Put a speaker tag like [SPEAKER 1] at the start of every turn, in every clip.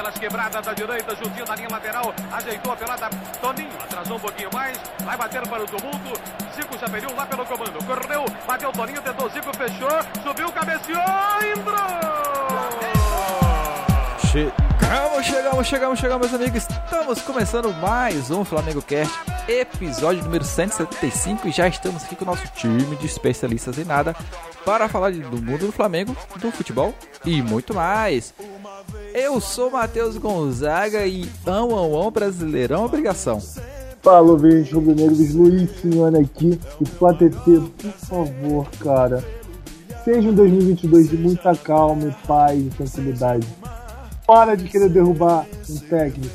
[SPEAKER 1] pelas quebradas da direita, juntinho da linha lateral, ajeitou a pelada, Toninho, atrasou um pouquinho mais, vai bater para o tumulto, Zico já pediu lá pelo comando, correu, bateu Toninho, tentou Zico, fechou, subiu, cabeceou, entrou!
[SPEAKER 2] Chegamos, chegamos, chegamos, chegamos, meus amigos. Estamos começando mais um Flamengo Cast, episódio número 175 e já estamos aqui com o nosso time de especialistas em nada para falar do mundo do Flamengo, do futebol e muito mais. Eu sou Matheus Gonzaga e ão, ão, ão, Brasileirão Obrigação.
[SPEAKER 3] Fala, ouvinte rubro-negros, Luiz Simeone aqui. E Platete, por favor, cara, seja um 2022 de muita calma, e paz e tranquilidade para de querer derrubar um técnico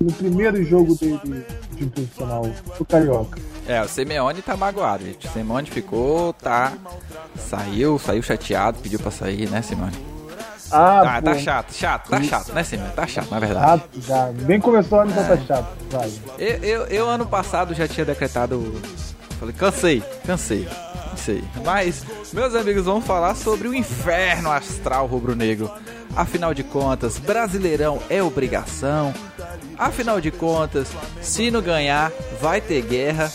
[SPEAKER 3] no primeiro jogo dele de profissional, o Carioca.
[SPEAKER 2] É, o Simeone tá magoado, gente. O Simeone ficou, tá. Saiu, saiu chateado, pediu pra sair, né, Simeone?
[SPEAKER 3] Ah,
[SPEAKER 2] ah tá chato, chato, tá chato, né, Simeone? Tá chato, na verdade.
[SPEAKER 3] Chato, já. Bem começou ano, então tá chato. Vai.
[SPEAKER 2] Eu, eu, eu, ano passado, já tinha decretado. Falei, cansei, cansei. Sei. Mas, meus amigos, vamos falar sobre o inferno astral rubro-negro. Afinal de contas, Brasileirão é obrigação. Afinal de contas, se não ganhar, vai ter guerra.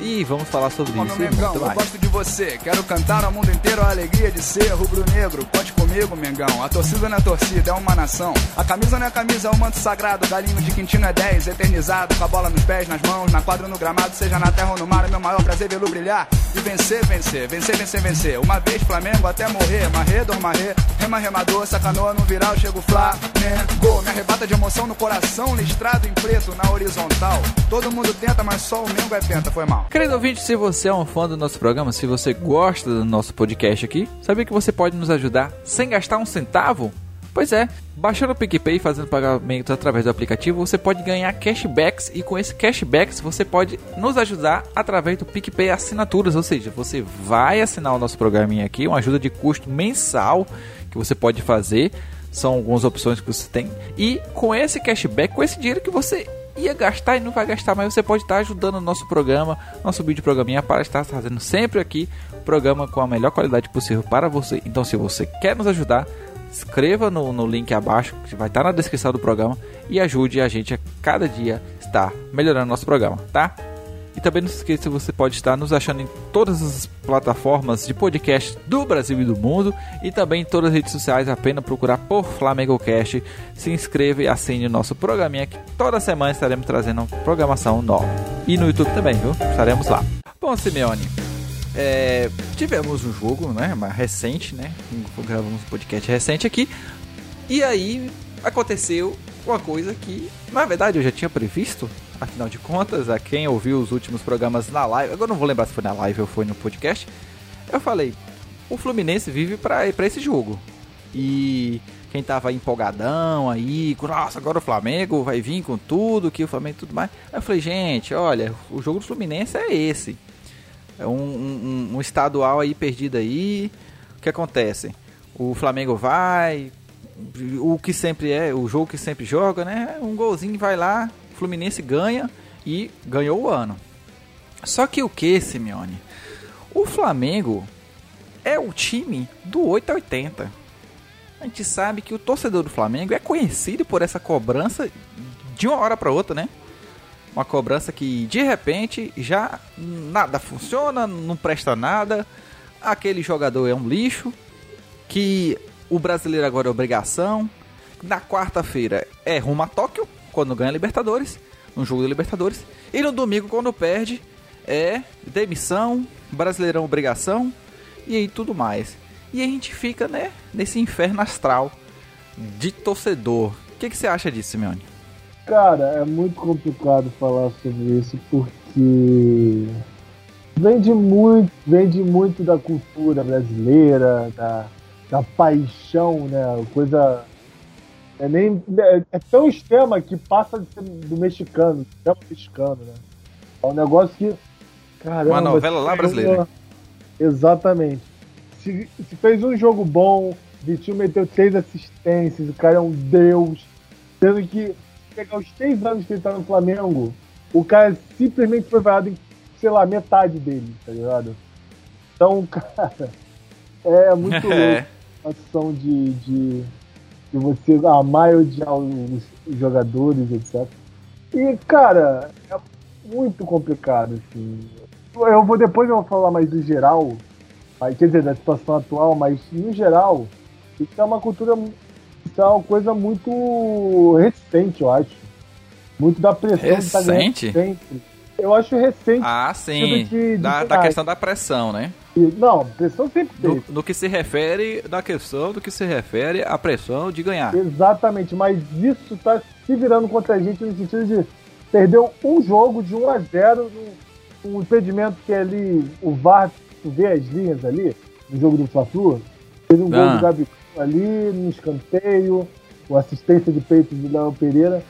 [SPEAKER 2] E vamos falar sobre isso.
[SPEAKER 4] Mengão, eu gosto de você, quero cantar ao mundo inteiro a alegria de ser rubro-negro. Conte comigo, Mengão. A torcida não é torcida, é uma nação. A camisa não é camisa, é o um manto sagrado. Galinho de Quintino é 10, eternizado. Com a bola nos pés, nas mãos, na quadra no gramado, seja na terra ou no mar. É meu maior prazer vê-lo brilhar. E vencer, vencer, vencer, vencer, vencer. Uma vez Flamengo até morrer. Marrê, dormarrê, rema, remador, sacanoa no viral, chego Flamengo. Me arrebata de emoção no coração, listrado em preto na horizontal. Todo mundo tenta, mas só o Mengo é penta, foi mal.
[SPEAKER 2] Querido ouvinte, se você é um fã do nosso programa, se você gosta do nosso podcast aqui, sabia que você pode nos ajudar sem gastar um centavo? Pois é, baixando o PicPay e fazendo pagamentos através do aplicativo, você pode ganhar cashbacks e com esse cashbacks você pode nos ajudar através do PicPay Assinaturas, ou seja, você vai assinar o nosso programinha aqui, uma ajuda de custo mensal que você pode fazer, são algumas opções que você tem, e com esse cashback, com esse dinheiro que você ia gastar e não vai gastar, mas você pode estar ajudando o nosso programa, nosso vídeo programinha para estar fazendo sempre aqui programa com a melhor qualidade possível para você. Então, se você quer nos ajudar, escreva no, no link abaixo, que vai estar na descrição do programa, e ajude a gente a cada dia estar melhorando nosso programa, tá? E também não se esqueça, você pode estar nos achando em todas as plataformas de podcast do Brasil e do mundo e também em todas as redes sociais, apenas procurar por Flamengo Cast. Se inscreva e assine o nosso programinha que toda semana estaremos trazendo programação nova. E no YouTube também, viu? Estaremos lá. Bom, Simeone, é, tivemos um jogo, né, mais recente, né? Gravamos um podcast recente aqui. E aí aconteceu uma coisa que, na verdade, eu já tinha previsto, Afinal de contas, a quem ouviu os últimos programas na live, agora não vou lembrar se foi na live ou foi no podcast, eu falei, o Fluminense vive para esse jogo. E quem tava empolgadão aí, nossa, agora o Flamengo vai vir com tudo, que o Flamengo tudo mais. Eu falei, gente, olha, o jogo do Fluminense é esse. É um, um, um estadual aí perdido aí. O que acontece? O Flamengo vai, o que sempre é, o jogo que sempre joga, né? Um golzinho vai lá, Fluminense ganha e ganhou o ano. Só que o que, Simeone? O Flamengo é o time do 8 a 80. A gente sabe que o torcedor do Flamengo é conhecido por essa cobrança de uma hora para outra, né? Uma cobrança que de repente já nada funciona, não presta nada. Aquele jogador é um lixo. Que o brasileiro agora é obrigação. Na quarta-feira é rumo a Tóquio quando ganha Libertadores, no jogo da Libertadores. E no domingo, quando perde, é demissão, Brasileirão obrigação e aí tudo mais. E a gente fica, né, nesse inferno astral de torcedor. O que, que você acha disso, Simeone?
[SPEAKER 3] Cara, é muito complicado falar sobre isso porque vem de muito, vem de muito da cultura brasileira, da, da paixão, né? Coisa é, nem, é, é tão extrema que passa de ser do mexicano, do mexicano, né? É um negócio que. Caramba,
[SPEAKER 2] Uma novela lá brasileira. Uma...
[SPEAKER 3] Exatamente. Se, se, fez um jogo bom, Vitinho meteu seis assistências, o cara é um deus. Sendo que, pegar os três anos que ele tá no Flamengo, o cara simplesmente foi vaiado em, sei lá, metade dele, tá ligado? Então, cara, é muito louco a ação de, de de você amar e odiar os jogadores, etc. E, cara, é muito complicado, assim. Eu vou depois eu vou falar mais do geral, quer dizer, da situação atual, mas no geral, isso é uma cultura, isso é uma coisa muito recente, eu acho. Muito da pressão
[SPEAKER 2] recente?
[SPEAKER 3] que tá sempre. Eu acho recente.
[SPEAKER 2] Ah, sim. De, de da, da, questão da pressão, né?
[SPEAKER 3] Não, pressão sempre
[SPEAKER 2] teve. No, no, que se refere, da questão do que se refere à pressão de ganhar.
[SPEAKER 3] Exatamente, mas isso tá se virando contra a gente no sentido de perdeu um jogo de 1 a 0 um impedimento que é ali o VAR vê as linhas ali no jogo do Fla-Flu. Teve um ah. gol do Gabi ali no escanteio, o assistência de peito de Léo Pereira,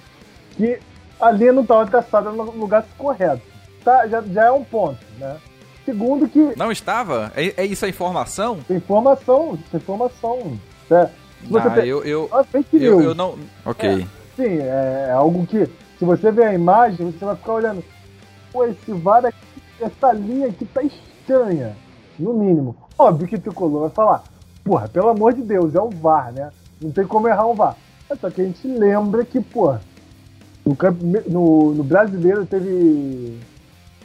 [SPEAKER 3] que a linha não estava traçada no lugar correto. Tá, já, já é um ponto, né? Segundo que.
[SPEAKER 2] Não estava? É, é isso a informação?
[SPEAKER 3] Informação, é informação. É.
[SPEAKER 2] Você ah, eu, eu, eu, eu, não. Ok.
[SPEAKER 3] É, sim, é, é algo que. Se você ver a imagem, você vai ficar olhando. Pô, esse VAR aqui, essa linha aqui tá estranha. No mínimo. Óbvio que o Tricolor vai falar. Porra, pelo amor de Deus, é o VAR, né? Não tem como errar um VAR. Só que a gente lembra que, pô, no, no, no brasileiro teve.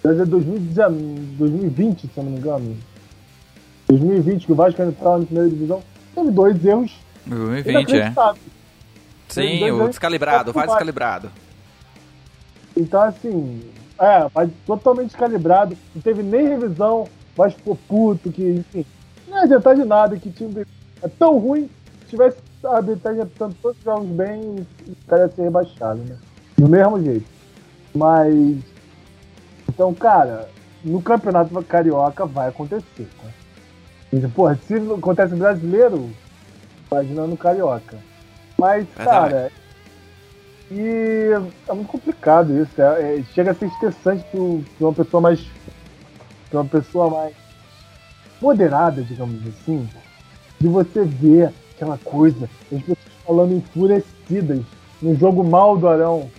[SPEAKER 3] Brasileiro 2020, se eu não me engano. 2020, que o Vasco entrava na primeira divisão, teve dois erros.
[SPEAKER 2] 2020, é. Sim, o descalibrado, faz descalibrado.
[SPEAKER 3] Então, assim, é, mas totalmente descalibrado, não teve nem revisão, mas ficou puto, que, enfim, não adiantar de nada, que time é tão ruim, se tivesse a arbitragem apitando todos os jogos bem, o cara ia ser rebaixado, né? Do mesmo jeito. Mas. Então, cara, no campeonato carioca vai acontecer. Tá? porra, se acontece brasileiro, imagina no carioca. Mas, cara. E é muito complicado isso. É, é, chega a ser estressante para uma pessoa mais. Pra uma pessoa mais moderada, digamos assim, de você ver aquela coisa, as pessoas falando enfurecidas no jogo mal do Arão.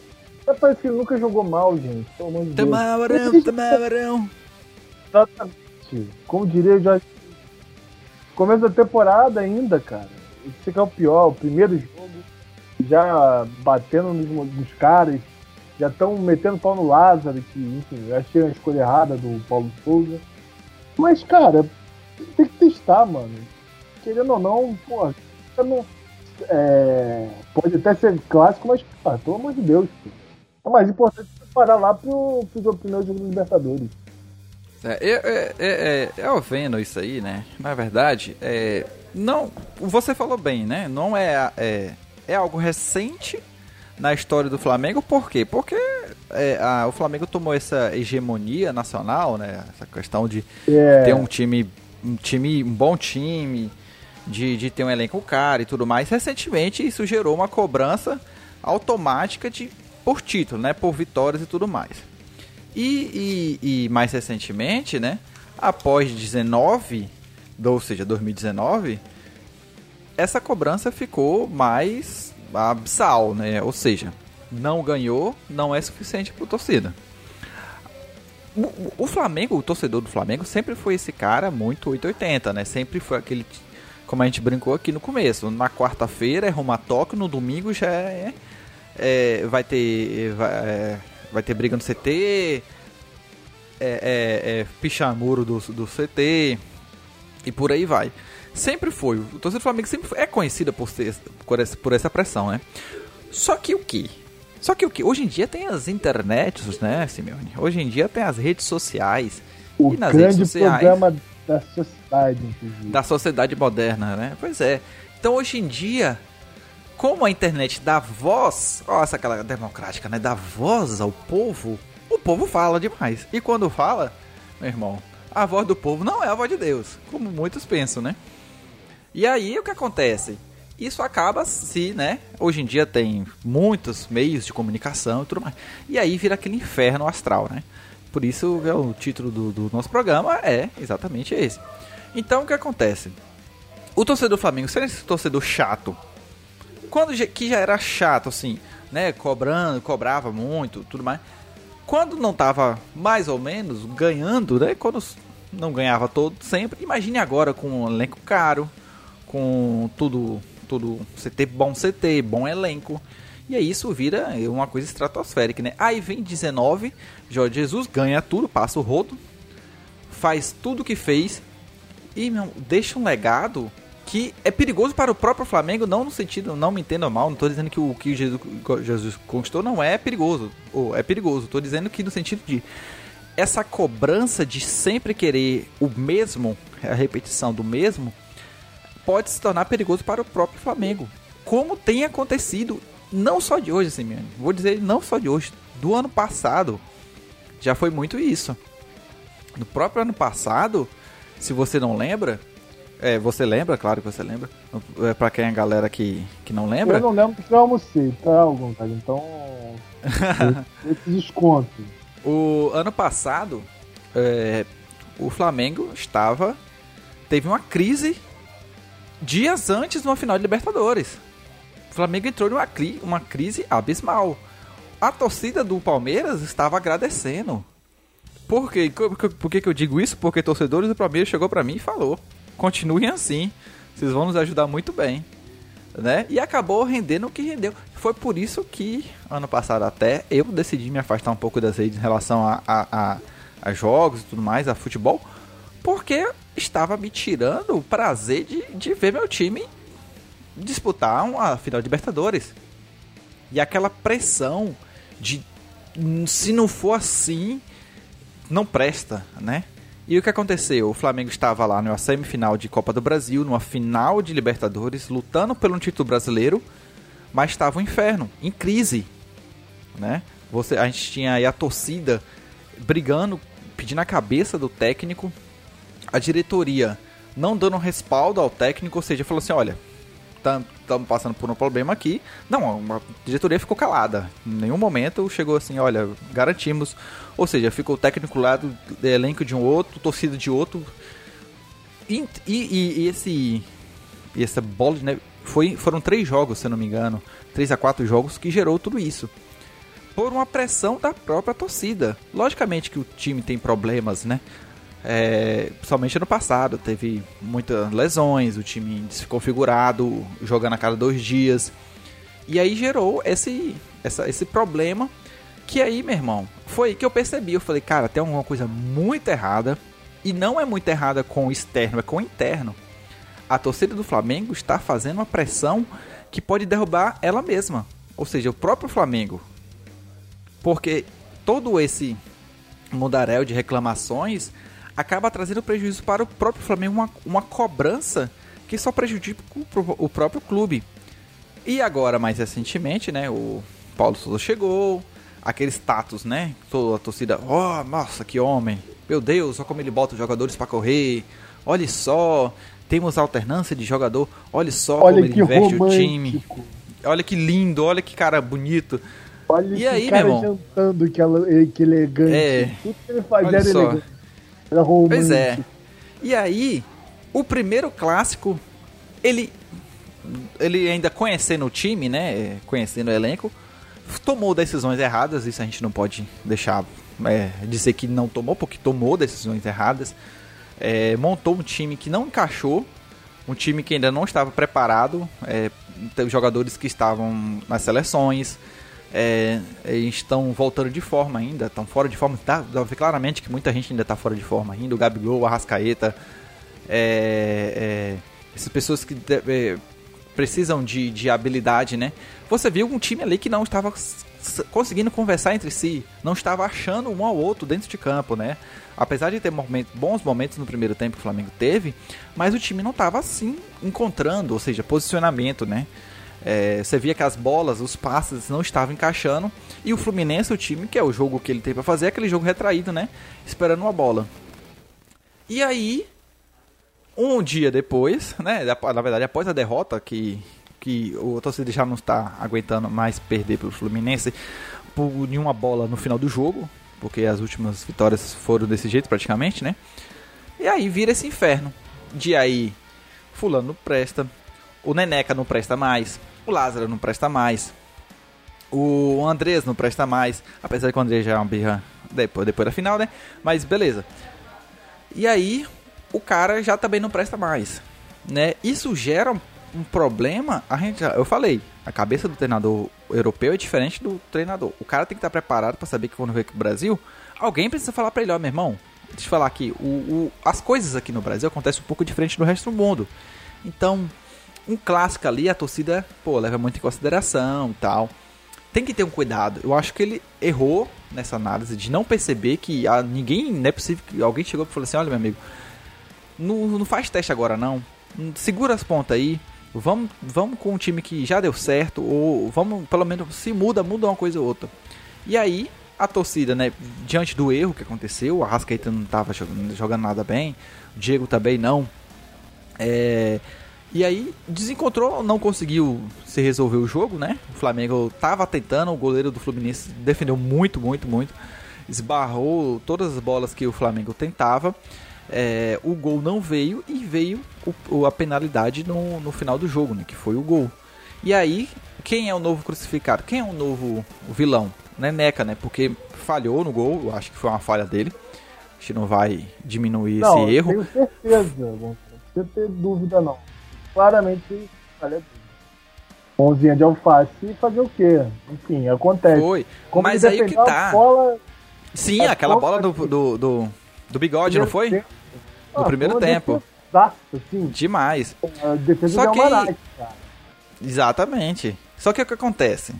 [SPEAKER 3] Até parece que ele nunca jogou mal, gente. Pelo amor de Deus.
[SPEAKER 2] Tamarão, tamarão.
[SPEAKER 3] Exatamente. Como diria já. Começo da temporada ainda, cara. Esse que é o pior, o primeiro jogo, já batendo nos, nos caras, já estão metendo pau no Lázaro, que, enfim, eu achei a escolha errada do Paulo Souza. Mas, cara, tem que testar, mano. Querendo ou não, pô, não, é, pode até ser clássico, mas, pô, pelo amor de Deus, pô. O mais importante é parar lá pro, pro primeiro jogo do Libertadores.
[SPEAKER 2] É, é, é, é, eu vendo isso aí, né? Na verdade, é, não, você falou bem, né? Não é, é, é algo recente na história do Flamengo, por quê? Porque é, a, o Flamengo tomou essa hegemonia nacional, né? Essa questão de yeah. ter um time, um time, um bom time, de, de ter um elenco caro e tudo mais. Recentemente isso gerou uma cobrança automática de por título, né? Por vitórias e tudo mais. E, e, e mais recentemente, né? Após 19, ou seja, 2019, essa cobrança ficou mais absal, né? Ou seja, não ganhou, não é suficiente para torcida. O, o Flamengo, o torcedor do Flamengo sempre foi esse cara muito 880, né? Sempre foi aquele como a gente brincou aqui no começo. Na quarta-feira é Roma Tóquio, no domingo já é é, vai ter vai, é, vai, ter briga no CT, é, é, é pichamuro do, do CT e por aí vai. Sempre foi, o torcedor do Flamengo sempre foi, é conhecida por, ser, por, essa, por essa pressão, né? Só que o que? Só que o que? Hoje em dia tem as internets, né, Simeone? Hoje em dia tem as redes sociais.
[SPEAKER 3] O e nas grande redes sociais, programa da sociedade, inclusive.
[SPEAKER 2] Da sociedade moderna, né? Pois é. Então hoje em dia como a internet dá voz, ó, essa aquela democrática, né? Dá voz ao povo, o povo fala demais. E quando fala, meu irmão, a voz do povo não é a voz de Deus, como muitos pensam, né? E aí o que acontece? Isso acaba se, né? Hoje em dia tem muitos meios de comunicação e tudo mais. E aí vira aquele inferno astral, né? Por isso é o título do, do nosso programa é exatamente esse. Então o que acontece? O torcedor do Flamengo, sendo esse torcedor chato, quando que já era chato, assim, né? Cobrando, cobrava muito, tudo mais. Quando não tava mais ou menos ganhando, né? Quando não ganhava todo sempre. Imagine agora com um elenco caro, com tudo tudo CT bom CT, bom elenco. E aí isso vira uma coisa estratosférica, né? Aí vem 19, Jorge Jesus ganha tudo, passa o rodo, faz tudo que fez e meu, deixa um legado que é perigoso para o próprio Flamengo, não no sentido, não me entenda mal, não estou dizendo que o que Jesus, Jesus conquistou não é perigoso, ou é perigoso, estou dizendo que no sentido de essa cobrança de sempre querer o mesmo, a repetição do mesmo, pode se tornar perigoso para o próprio Flamengo. Como tem acontecido, não só de hoje, Simeone, vou dizer não só de hoje, do ano passado, já foi muito isso. No próprio ano passado, se você não lembra, é, você lembra, claro que você lembra. É pra quem é a galera que, que não lembra.
[SPEAKER 3] Eu não lembro porque eu almocei, tá, cara? Então. esse desconto.
[SPEAKER 2] O ano passado, é, o Flamengo estava. Teve uma crise dias antes de uma final de Libertadores. O Flamengo entrou numa cri uma crise abismal. A torcida do Palmeiras estava agradecendo. Por quê? Por que, que eu digo isso? Porque torcedores do Palmeiras chegou para mim e falou: continuem assim, vocês vão nos ajudar muito bem. Né? E acabou rendendo o que rendeu. Foi por isso que, ano passado até, eu decidi me afastar um pouco das redes em relação a, a, a, a jogos e tudo mais, a futebol, porque estava me tirando o prazer de, de ver meu time disputar uma final de Libertadores. E aquela pressão de se não for assim, não presta, né? E o que aconteceu? O Flamengo estava lá numa semifinal de Copa do Brasil, numa final de Libertadores, lutando pelo título brasileiro, mas estava um inferno, em crise, né? Você, a gente tinha aí a torcida brigando, pedindo a cabeça do técnico, a diretoria não dando respaldo ao técnico, ou seja, falou assim, olha, estamos passando por um problema aqui. Não, a diretoria ficou calada. Em nenhum momento chegou assim, olha, garantimos. Ou seja, ficou o técnico lá do elenco de um outro, torcida de outro. E, e, e esse. E essa bola, né? Foi, foram três jogos, se eu não me engano. Três a quatro jogos que gerou tudo isso. Por uma pressão da própria torcida. Logicamente que o time tem problemas, né? É, principalmente ano passado, teve muitas lesões, o time desconfigurado, jogando a cada dois dias. E aí gerou esse, essa, esse problema. Que aí, meu irmão, foi que eu percebi. Eu falei, cara, tem alguma coisa muito errada. E não é muito errada com o externo, é com o interno. A torcida do Flamengo está fazendo uma pressão que pode derrubar ela mesma. Ou seja, o próprio Flamengo. Porque todo esse mundaréu de reclamações acaba trazendo prejuízo para o próprio Flamengo, uma, uma cobrança que só prejudica o, o próprio clube. E agora, mais recentemente, né, o Paulo Souza chegou, aquele status, né, toda a torcida, oh, nossa, que homem, meu Deus, olha como ele bota os jogadores para correr, olha só, temos alternância de jogador, olha só
[SPEAKER 3] olha
[SPEAKER 2] como ele investe
[SPEAKER 3] romântico.
[SPEAKER 2] o time, olha que lindo, olha que cara bonito.
[SPEAKER 3] Olha
[SPEAKER 2] e aí,
[SPEAKER 3] cara
[SPEAKER 2] meu irmão?
[SPEAKER 3] jantando, que, ela, que elegante.
[SPEAKER 2] É.
[SPEAKER 3] Tudo que ele faz
[SPEAKER 2] Olha
[SPEAKER 3] era
[SPEAKER 2] só.
[SPEAKER 3] elegante. Era romântico.
[SPEAKER 2] Pois é. E aí, o primeiro clássico, ele ele ainda conhecendo o time, né, conhecendo o elenco, tomou decisões erradas, isso a gente não pode deixar é, dizer que não tomou, porque tomou decisões erradas. É, montou um time que não encaixou, um time que ainda não estava preparado, é, teve jogadores que estavam nas seleções, é, estão voltando de forma ainda, estão fora de forma. Dá, dá pra ver claramente que muita gente ainda está fora de forma ainda. O Gabigol, o Arrascaeta, é, é, essas pessoas que é, precisam de, de habilidade, né? Você viu um time ali que não estava conseguindo conversar entre si, não estava achando um ao outro dentro de campo, né? Apesar de ter momentos, bons momentos no primeiro tempo que o Flamengo teve, mas o time não estava assim encontrando, ou seja, posicionamento, né? É, você via que as bolas, os passes não estavam encaixando e o Fluminense, o time que é o jogo que ele tem para fazer, é aquele jogo retraído, né? Esperando uma bola. E aí, um dia depois, né? Na verdade, após a derrota, que, que o torcedor já não está aguentando mais perder pelo Fluminense por nenhuma bola no final do jogo, porque as últimas vitórias foram desse jeito praticamente, né? E aí vira esse inferno. De aí, Fulano presta, o Neneca não presta mais, o Lázaro não presta mais, o Andrés não presta mais, apesar que o Andrés já é uma birra depois, depois da final, né? Mas beleza. E aí, o cara já também não presta mais, né? Isso gera um problema, a gente, eu falei, a cabeça do treinador europeu é diferente do treinador. O cara tem que estar preparado para saber que quando vem aqui pro Brasil, alguém precisa falar para ele, ó, meu irmão, deixa eu falar aqui, o, o, as coisas aqui no Brasil acontecem um pouco diferente do resto do mundo. Então, um clássico ali, a torcida, pô, leva muito em consideração e tal. Tem que ter um cuidado. Eu acho que ele errou nessa análise de não perceber que ninguém, não é possível que alguém chegou e falou assim: olha, meu amigo, não, não faz teste agora não. Segura as pontas aí. Vamos, vamos com um time que já deu certo. Ou vamos, pelo menos, se muda, muda uma coisa ou outra. E aí, a torcida, né, diante do erro que aconteceu, a Rascaeta não estava jogando, jogando, nada bem, o Diego também não. É, e aí desencontrou, não conseguiu se resolver o jogo, né? O Flamengo estava tentando, o goleiro do Fluminense defendeu muito, muito, muito. Esbarrou todas as bolas que o Flamengo tentava. É, o gol não veio e veio o, a penalidade no, no final do jogo, né? Que foi o gol. E aí, quem é o novo crucificado? Quem é o novo vilão? Neneca, né? Porque falhou no gol, eu acho que foi uma falha dele. A gente não vai diminuir não, esse erro.
[SPEAKER 3] Tenho certeza, não ter dúvida não. Claramente falha. Mãozinha de alface e fazer o quê? Enfim, acontece.
[SPEAKER 2] Foi, Como mas aí que tá. Bola, Sim, aquela bola do, do, do, do bigode, não foi? Tempo. No ah, primeiro tempo.
[SPEAKER 3] Assim.
[SPEAKER 2] Demais.
[SPEAKER 3] A defesa Só que... Almanac,
[SPEAKER 2] Exatamente. Só que o que acontece?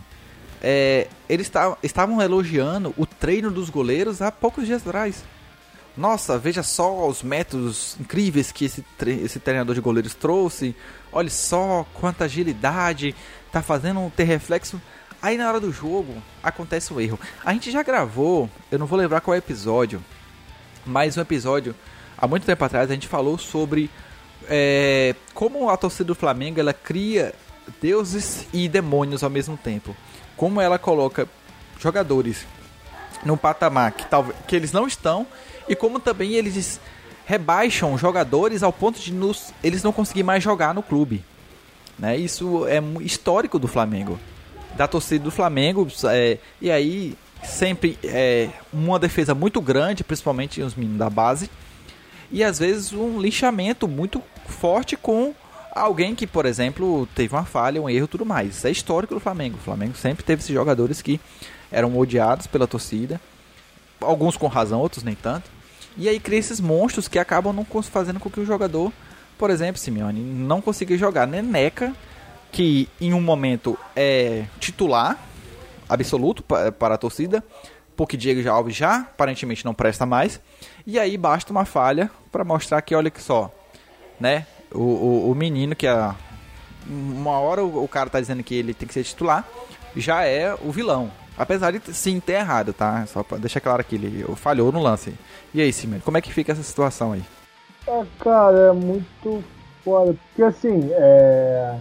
[SPEAKER 2] É, eles estavam elogiando o treino dos goleiros há poucos dias atrás. Nossa, veja só os métodos incríveis que esse, tre esse treinador de goleiros trouxe. Olha só quanta agilidade tá fazendo ter reflexo. Aí na hora do jogo acontece um erro. A gente já gravou, eu não vou lembrar qual é episódio, mas um episódio há muito tempo atrás a gente falou sobre é, como a torcida do Flamengo ela cria deuses e demônios ao mesmo tempo como ela coloca jogadores num patamar que, talvez, que eles não estão e como também eles rebaixam jogadores ao ponto de nos, eles não conseguirem mais jogar no clube. Né? Isso é histórico do Flamengo, da torcida do Flamengo. É, e aí sempre é uma defesa muito grande, principalmente os meninos da base, e às vezes um lixamento muito forte com alguém que, por exemplo, teve uma falha, um erro tudo mais. Isso é histórico do Flamengo. O Flamengo sempre teve esses jogadores que eram odiados pela torcida, alguns com razão, outros nem tanto. E aí cria esses monstros que acabam não fazendo com que o jogador, por exemplo, Simeone, não consiga jogar. Neneca, que em um momento é titular absoluto para a torcida, porque Diego Alves já aparentemente não presta mais. E aí basta uma falha para mostrar que, olha que só, né? o, o, o menino que a uma hora o, o, cara tá dizendo que ele tem que ser titular, já é o vilão. Apesar de sim ter errado, tá? Só pra deixar claro que ele falhou no lance. E aí, Simeone, como é que fica essa situação aí?
[SPEAKER 3] É, cara, é muito foda. Porque assim, é.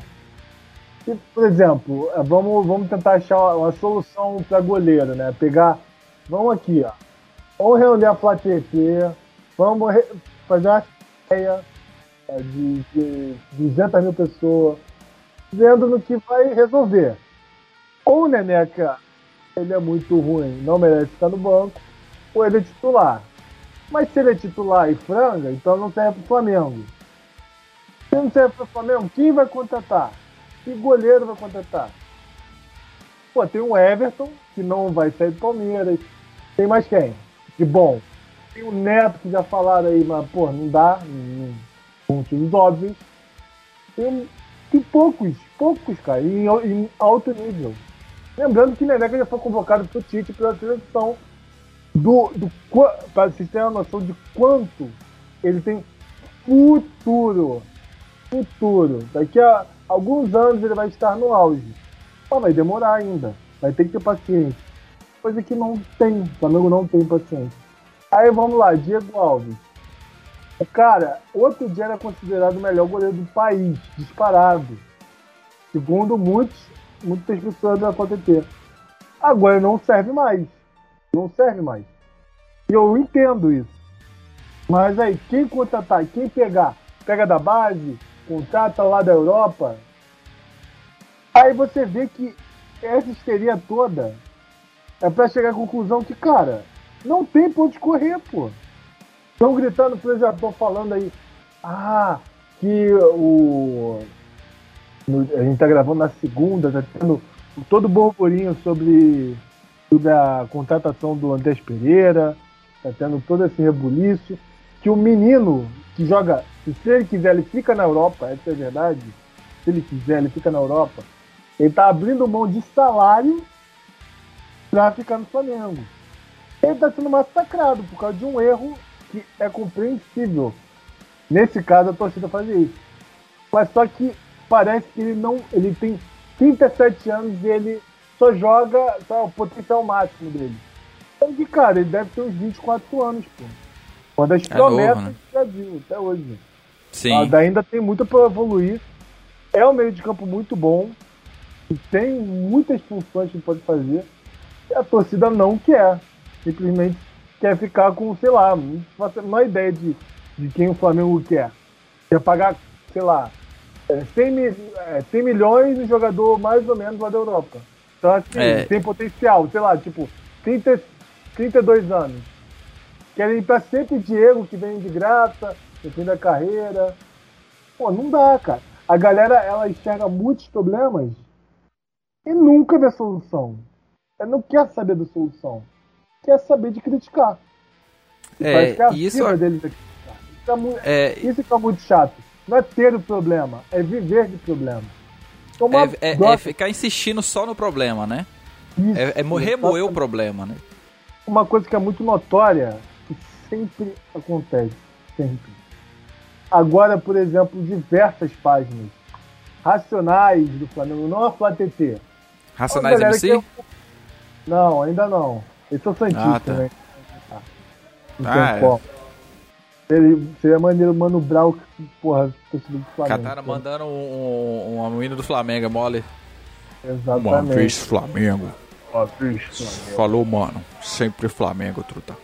[SPEAKER 3] Por exemplo, é, vamos, vamos tentar achar uma solução para goleiro, né? Pegar. Vamos aqui, ó. Vamos reunir a FlaTT, vamos fazer uma ideia é, de, de 200 mil pessoas, vendo no que vai resolver. Ou Neneca, ele é muito ruim, não merece estar no banco, ou ele é titular. Mas se ele é titular e franga, então não serve para Flamengo. Se não serve para Flamengo, quem vai contratar? Que goleiro vai contratar? Pô, tem o Everton, que não vai sair do Palmeiras. Tem mais quem? De bom. Tem o Neto, que já falaram aí, mas, pô, não dá. Não, motivos óbvios. Tem, tem poucos, poucos, cara, em, em alto nível. Lembrando que Neneca já foi convocado pro Tite pela seleção do, do para vocês terem uma noção de quanto ele tem futuro. Futuro. Daqui a alguns anos ele vai estar no auge. Mas vai demorar ainda. Vai ter que ter paciência. Coisa que não tem. O Flamengo não tem paciência. Aí vamos lá, Diego Alves. O cara, outro dia era considerado o melhor goleiro do país, disparado. Segundo muitos, muitas pessoas da PTT. Agora não serve mais. Não serve mais. E eu entendo isso. Mas aí, quem contratar, quem pegar, pega da base, contrata lá da Europa. Aí você vê que essa histeria toda é para chegar à conclusão que, cara, não tem pra onde correr, pô. Estão gritando, por exemplo, falando aí, ah, que o no- a gente tá gravando na segunda, tá tendo todo o burburinho sobre, sobre a contratação do Andrés Pereira, tá tendo todo esse rebuliço. Que o menino que joga, se ele quiser, ele fica na Europa, essa é a verdade. Se ele quiser, ele fica na Europa. Ele tá abrindo mão de salário pra ficar no Flamengo. Ele tá sendo massacrado por causa de um erro que é compreensível. Nesse caso, a torcida fazer isso. Mas só que parece que ele não. Ele tem 37 anos e ele só joga só o potencial máximo dele. Então, que, cara, ele deve ter uns 24 anos, pô. Uma das
[SPEAKER 2] É
[SPEAKER 3] promessas
[SPEAKER 2] novo, né?
[SPEAKER 3] do Brasil, até hoje.
[SPEAKER 2] Sim.
[SPEAKER 3] Ainda- Ainda tem muito para evoluir. É um meio de campo muito bom. E tem muitas funções que pode fazer. E a torcida não quer. Simplesmente quer ficar com, sei lá, não faço a menor ideia de, de quem o Flamengo quer. Quer pagar, sei lá, 100, mi- é, 100 milhões no jogador mais ou menos lá da Europa. Então, assim,
[SPEAKER 2] É.
[SPEAKER 3] tem potencial, sei lá, tipo, 30, 32 anos. Querem ir pra sempre Diego, que vem de graça, no fim da carreira. Pô, não dá, cara. A galera, ela enxerga muitos problemas e nunca vê solução. Ela não quer saber da solução. Quer saber de criticar.
[SPEAKER 2] É,
[SPEAKER 3] parece que a
[SPEAKER 2] isso-
[SPEAKER 3] deles é criticar. Isso é, mu-
[SPEAKER 2] É,
[SPEAKER 3] isso é muito chato. Não é ter o problema, é viver de problema. Uma
[SPEAKER 2] é, é- é ficar insistindo só no problema, né?
[SPEAKER 3] disso,
[SPEAKER 2] É, é mo- remoer o problema, né?
[SPEAKER 3] uma coisa que é muito notória, que sempre acontece, sempre. Agora, por exemplo, diversas páginas racionais do Flamengo, não a Flá TT.
[SPEAKER 2] Racionais MC?
[SPEAKER 3] é- Não, ainda não. Eles são Santista,
[SPEAKER 2] Ah, tá.
[SPEAKER 3] né? Não
[SPEAKER 2] Ah,
[SPEAKER 3] tem
[SPEAKER 2] é.
[SPEAKER 3] como. Ele, seria maneiro o Mano Brau, que, porra, torcedor do Flamengo.
[SPEAKER 2] Catara mandando um, um, um do Flamengo, mole.
[SPEAKER 3] Exatamente.
[SPEAKER 2] Uma vez Flamengo.
[SPEAKER 3] Uma vez Flamengo.
[SPEAKER 2] Falou, mano. Sempre Flamengo, truta.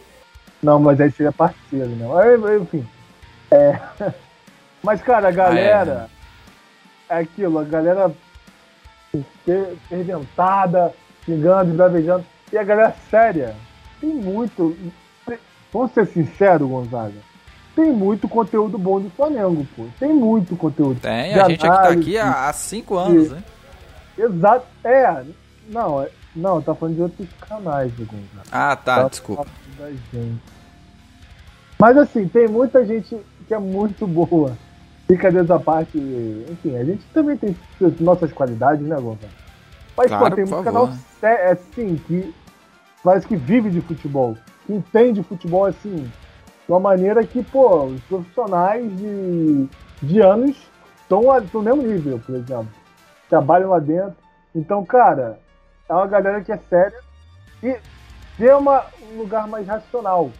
[SPEAKER 3] Não, mas aí seria parceiro, né? Aí, Enfim. É. Mas, cara, a galera. é aquilo, a galera fer- ferventada, xingando, bravejando. E a galera séria. Tem muito. Vamos ser sinceros, Gonzaga. Tem muito conteúdo bom do Flamengo, pô. Tem muito conteúdo.
[SPEAKER 2] Tem, a gente aqui tá
[SPEAKER 3] análise.
[SPEAKER 2] aqui há, cinco anos, né?
[SPEAKER 3] Exato. É. Não, é- não, tá falando de outros canais, Gonzaga.
[SPEAKER 2] Ah, tá, desculpa.
[SPEAKER 3] da gente. Mas assim, tem muita gente que é muito boa. Brincadeiras à parte, enfim, a gente também tem nossas qualidades, né, Gonçalo? Mas
[SPEAKER 2] Claro,
[SPEAKER 3] pô, tem
[SPEAKER 2] favor.
[SPEAKER 3] canal sé- assim que parece que vive de futebol, que entende futebol assim, uma maneira que, pô, os profissionais de, de anos estão no mesmo nível, por exemplo. Trabalham lá dentro. Então, cara, é uma galera que é séria e vê uma, um lugar mais racional.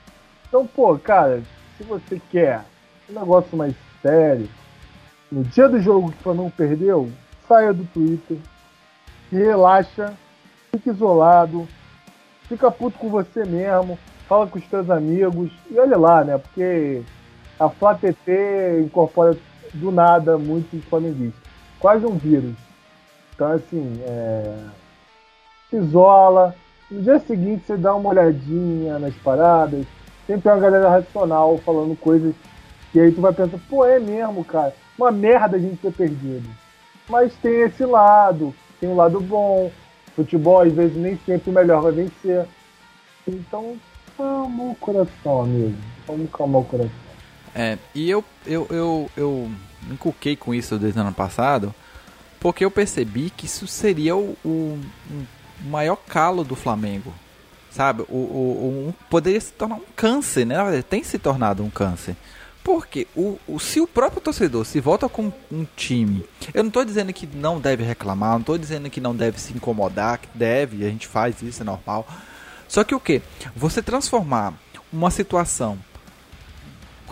[SPEAKER 3] Então, pô, cara, se você quer um negócio mais sério, no dia do jogo que o Flamengo perdeu, saia do Twitter, relaxa, fica isolado, fica puto com você mesmo, fala com os teus amigos e olha lá, né? Porque a Flá TT incorpora do nada muitos flamenguistas. Quase um vírus. Então, assim, é... se isola. No dia seguinte, você dá uma olhadinha nas paradas. Sempre tem uma galera racional falando coisas que aí tu vai pensar, pô, é mesmo, cara. Uma merda a gente ter perdido. Mas tem esse lado, tem um lado bom. Futebol, às vezes, nem sempre o melhor vai vencer. Então, calma o coração, amigo. Vamos calmar o coração.
[SPEAKER 2] É, e eu, eu, eu, eu me inculquei com isso desde o ano passado, porque eu percebi que isso seria o, o, o maior calo do Flamengo. Sabe? O, o, o- poderia se tornar um câncer, né? Na verdade, tem se tornado um câncer. Porque o, o, se o próprio torcedor se volta com um time, eu não estou dizendo que não deve reclamar, não estou dizendo que não deve se incomodar, que deve, a gente faz isso, é normal. Só que o que? Você transformar uma situação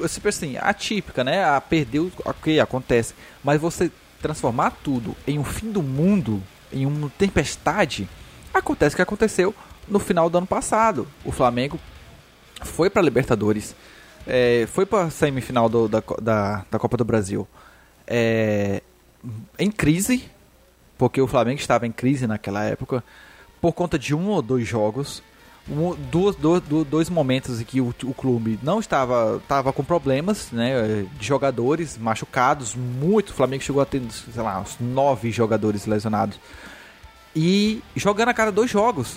[SPEAKER 2] tipo assim, atípica, né? A perdeu, ok, acontece. Mas você transformar tudo em um fim do mundo, em uma tempestade, acontece o que aconteceu no final do ano passado. O Flamengo foi para Libertadores, é, foi para semifinal do, da, da, da Copa do Brasil é, em crise, porque o Flamengo estava em crise naquela época, por conta de um ou dois jogos. Um, dois, dois, momentos em que o, o clube não estava, estava com problemas né, de jogadores machucados, muito. O Flamengo chegou a ter, sei lá, uns nove jogadores lesionados. E jogando a cada dois jogos.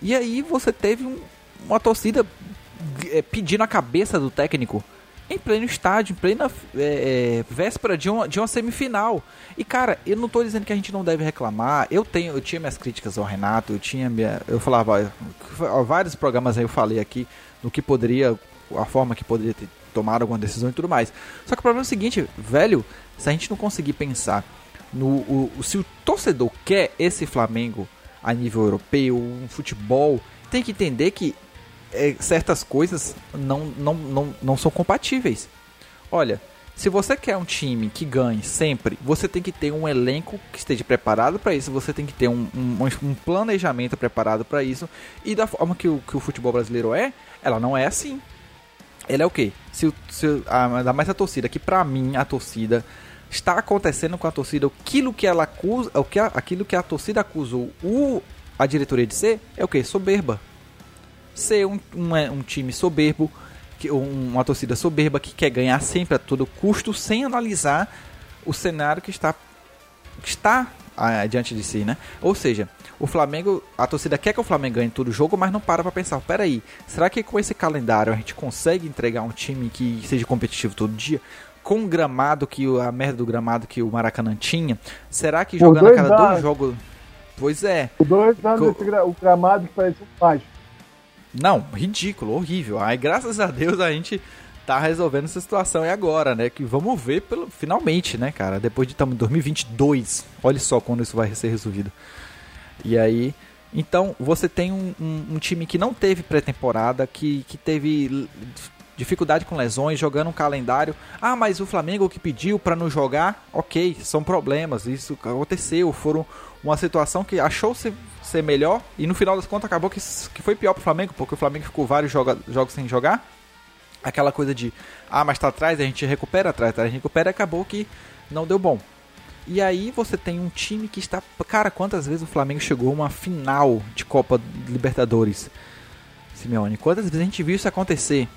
[SPEAKER 2] E aí você teve um, uma torcida é, pedindo a cabeça do técnico em pleno estádio, em plena é, é, véspera de uma, de uma semifinal. E cara, eu não estou dizendo que a gente não deve reclamar. Eu tenho, eu tinha minhas críticas ao Renato, eu tinha minha, eu falava, vários programas aí eu falei aqui no que poderia, a forma que poderia ter tomado alguma decisão e tudo mais. Só que o problema é o seguinte, velho, se a gente não conseguir pensar no o, se o torcedor quer esse Flamengo a nível europeu, um futebol, tem que entender que é, certas coisas não, não, não, não são compatíveis. Olha, se você quer um time que ganhe sempre, você tem que ter um elenco que esteja preparado para isso, você tem que ter um, um, um planejamento preparado para isso. E da forma que o, que o futebol brasileiro é, ela não é assim. Ela é o quê? Se, se, a, mais a torcida, que pra mim a torcida está acontecendo com a torcida aquilo que ela acusa, o que a, aquilo que a torcida acusou o, a diretoria de ser, é o que? Soberba ser um, um, um time soberbo, que, uma torcida soberba que quer ganhar sempre a todo custo, sem analisar o cenário que está, que está ah, diante de si, né? Ou seja, o Flamengo, a torcida quer que o Flamengo ganhe todo o jogo, mas não para para pensar, peraí, será que com esse calendário a gente consegue entregar um time que seja competitivo todo dia? Com o gramado que a merda do gramado que o Maracanã tinha, será que jogando a cada dois jogos Pois é.
[SPEAKER 3] Por dois anos Co... o gramado parece um plástico.
[SPEAKER 2] Não, ridículo, horrível. Aí, graças a Deus, a gente tá resolvendo essa situação e agora, né? Que vamos ver pelo, finalmente, né, cara? Depois de estamos em 2022. Olha só quando isso vai ser resolvido. E aí, então, você tem um, um, um time que não teve pré-temporada, que, que teve dificuldade com lesões, jogando um calendário. Ah, mas o Flamengo que pediu para não jogar, ok, são problemas, isso aconteceu, foram uma situação que achou ser, melhor e no final das contas acabou que, que foi pior pro Flamengo, porque o Flamengo ficou vários joga, jogos sem jogar. Aquela coisa de, ah, mas tá atrás, a gente recupera atrás, a gente recupera, acabou que não deu bom. E aí você tem um time que está. Cara, quantas vezes o Flamengo chegou a uma final de Copa Libertadores? Simeone, quantas vezes a gente viu isso acontecer?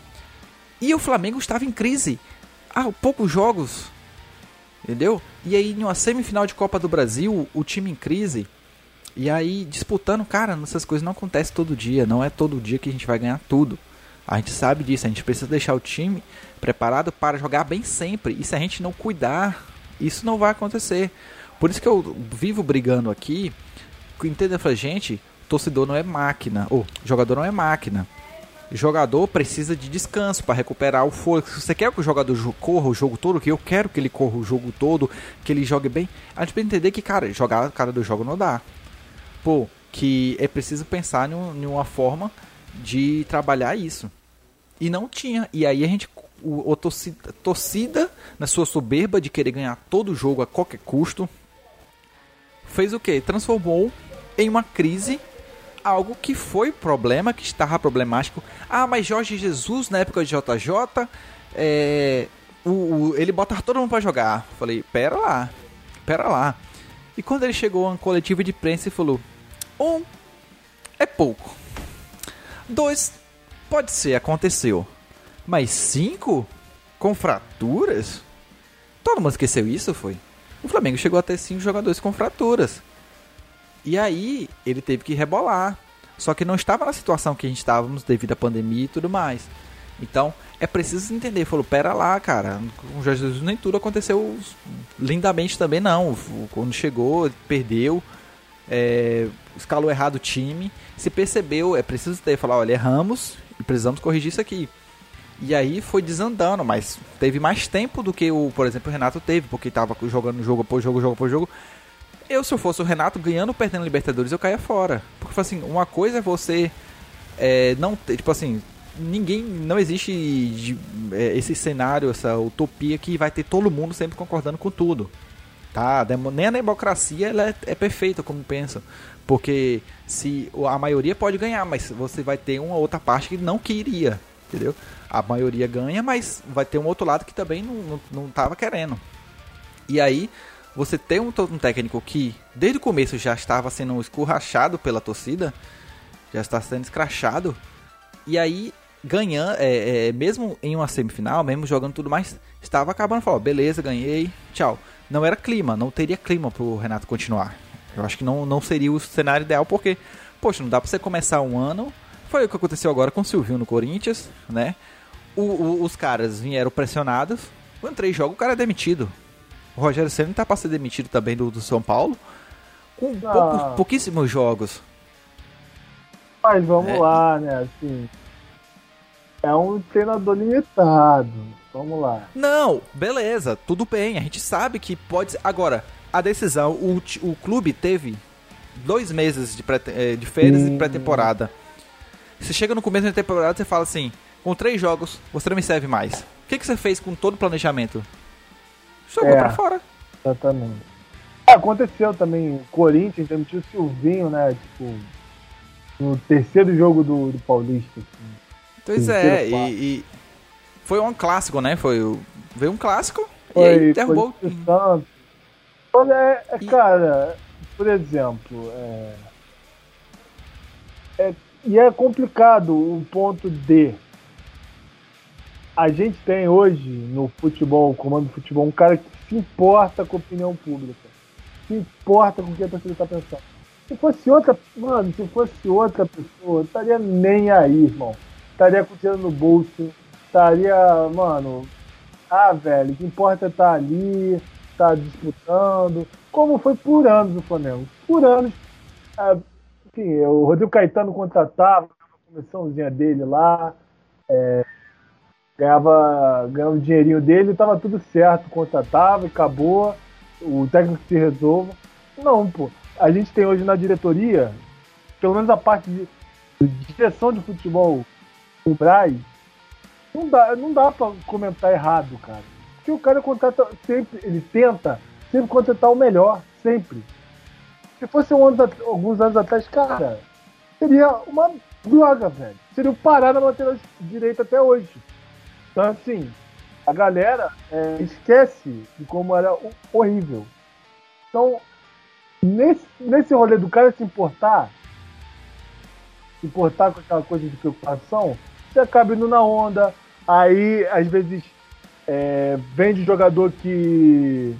[SPEAKER 2] E o Flamengo estava em crise há poucos jogos. Entendeu? E aí, em uma semifinal de Copa do Brasil, o time em crise. E aí, disputando, cara, essas coisas não acontecem todo dia. Não é todo dia que a gente vai ganhar tudo. A gente sabe disso. A gente precisa deixar o time preparado para jogar bem sempre. E se a gente não cuidar, isso não vai acontecer. Por isso que eu vivo brigando aqui. Entenda, gente, torcedor não é máquina. Ou jogador não é máquina jogador precisa de descanso para recuperar o fôlego. Se você quer que o jogador corra o jogo todo, que eu quero que ele corra o jogo todo, que ele jogue bem, a gente precisa entender que, cara, jogar cada do jogo não dá. Pô, que é preciso pensar em uma forma de trabalhar isso. E não tinha. E aí a gente. O, o torcida, torcida, na sua soberba de querer ganhar todo o jogo a qualquer custo, fez o que? Transformou em uma crise algo que foi problema, que estava problemático. Ah, mas Jorge Jesus, na época de JJ, é, o, o, ele botava todo mundo para jogar. Falei, pera lá, pera lá. E quando ele chegou a um coletivo de imprensa e falou: um, é pouco. Dois, pode ser, aconteceu. Mas cinco, com fraturas? Todo mundo esqueceu isso, foi? O Flamengo chegou a ter cinco jogadores com fraturas. E aí ele teve que rebolar. Só que não estava na situação que a gente estávamos devido à pandemia e tudo mais. Então é preciso entender. Falou, pera lá, cara. Com Jesus nem tudo aconteceu lindamente também, não. Quando chegou, perdeu. É, escalou errado o time. Se percebeu, é preciso ter, falar, olha, erramos e precisamos corrigir isso aqui. E aí foi desandando, mas teve mais tempo do que o, por exemplo, o Renato teve, porque estava jogando jogo por jogo, jogo por jogo. Eu, se eu fosse o Renato, ganhando ou perdendo Libertadores, eu caia fora. Porque, assim, uma coisa é você é, não ter, tipo assim, ninguém, não existe de, é, esse cenário, essa utopia que vai ter todo mundo sempre concordando com tudo. Tá? Nem a democracia ela é, é perfeita, como pensam. Porque se a maioria pode ganhar, mas você vai ter uma outra parte que não queria, entendeu? A maioria ganha, mas vai ter um outro lado que também não, não, querendo. E aí, você tem um, um técnico que desde o começo já estava sendo escorrachado pela torcida, já está sendo escrachado. E aí, ganhando, é, é, mesmo em uma semifinal, mesmo jogando tudo mais, estava acabando. Falou, beleza, ganhei, tchau. Não era clima, não teria clima pro Renato continuar. Eu acho que não, não seria o cenário ideal, porque, poxa, não dá pra você começar um ano. Foi o que aconteceu agora com o Silvio no Corinthians, né? O, o, os caras vieram pressionados. Com três jogos, o cara é demitido. O Rogério Senna tá pra ser demitido também do, do São Paulo. Com
[SPEAKER 3] Ah.
[SPEAKER 2] poucos- pouquíssimos jogos.
[SPEAKER 3] Mas vamos
[SPEAKER 2] É.
[SPEAKER 3] lá, né? Assim, é um treinador limitado. Vamos lá.
[SPEAKER 2] Não, beleza, tudo bem, a gente sabe que pode. Agora, a decisão, o, o clube teve dois meses de, pré- eh, de férias e
[SPEAKER 3] Sim.
[SPEAKER 2] pré-temporada. Você chega no começo da temporada e você fala assim: com três jogos, você não me serve mais. O que, que você fez com todo o planejamento? Jogou
[SPEAKER 3] É.
[SPEAKER 2] pra fora.
[SPEAKER 3] Exatamente. É, aconteceu também. O Corinthians demitiu o Silvinho, né? Tipo, no terceiro jogo do, do Paulista. assim.
[SPEAKER 2] Pois é, e, e foi um clássico, né? Foi, veio um clássico e
[SPEAKER 3] Foi,
[SPEAKER 2] aí derrubou.
[SPEAKER 3] foi. Olha, é, é,
[SPEAKER 2] E-
[SPEAKER 3] cara, por exemplo, é, é- e é complicado o ponto de a gente tem hoje no futebol, comando do futebol, um cara que se importa com a opinião pública, se importa com o que a torcida está pensando. Se fosse outra, mano, se fosse outra pessoa, estaria nem aí, irmão. Estaria com o dinheiro no bolso, estaria, mano, ah, velho, o que importa é estar ali, estar disputando, como foi por anos no Flamengo. Por anos, ah, enfim, o Rodrigo Caetano contratava, a comissãozinha dele lá, é, ganhava, ganhava o dinheirinho dele, estava tudo certo, contratava e acabou, o técnico se resolva. Não, pô. A gente tem hoje na diretoria, pelo menos a parte de, de direção de futebol, o Braz, não dá, não dá pra comentar errado, cara. Porque o cara contrata sempre, ele tenta sempre contratar o melhor, sempre. Se fosse um ano, alguns anos atrás, cara, seria uma droga, velho. Seria Pará na lateral direita até hoje. Então, assim, a galera é, esquece de como era ho- horrível. Então, nesse, nesse rolê do cara se importar, se importar com aquela coisa de preocupação, você acaba indo na onda. Aí, às vezes, é, vende jogador que.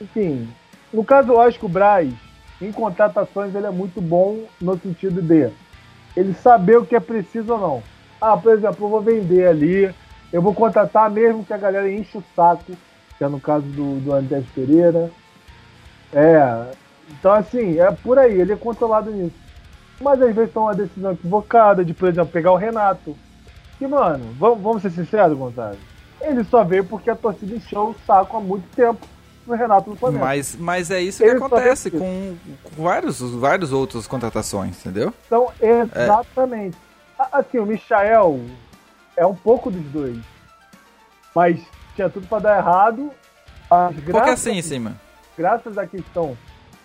[SPEAKER 3] Enfim, no caso, eu acho que o Braz, em contratações, ele é muito bom no sentido de ele saber o que é preciso ou não. Ah, por exemplo, eu vou vender ali, eu vou contratar mesmo que a galera enche o saco, que é no caso do, do Andrés Pereira. É, então assim, é por aí, ele é controlado nisso. Mas às vezes toma uma decisão equivocada de, por exemplo, pegar o Renato. Que, mano, vamos, vamos ser sinceros, Gonçalo. Ele só veio porque a torcida encheu o saco há muito tempo no Renato no Flamengo.
[SPEAKER 2] Mas, mas é isso que
[SPEAKER 3] Ele só
[SPEAKER 2] acontece com, com vários, vários outros contratações, entendeu?
[SPEAKER 3] Então, exatamente. A- Assim, o Michael é um pouco dos dois. Mas tinha tudo pra dar errado.
[SPEAKER 2] Porque assim, em cima.
[SPEAKER 3] graças à questão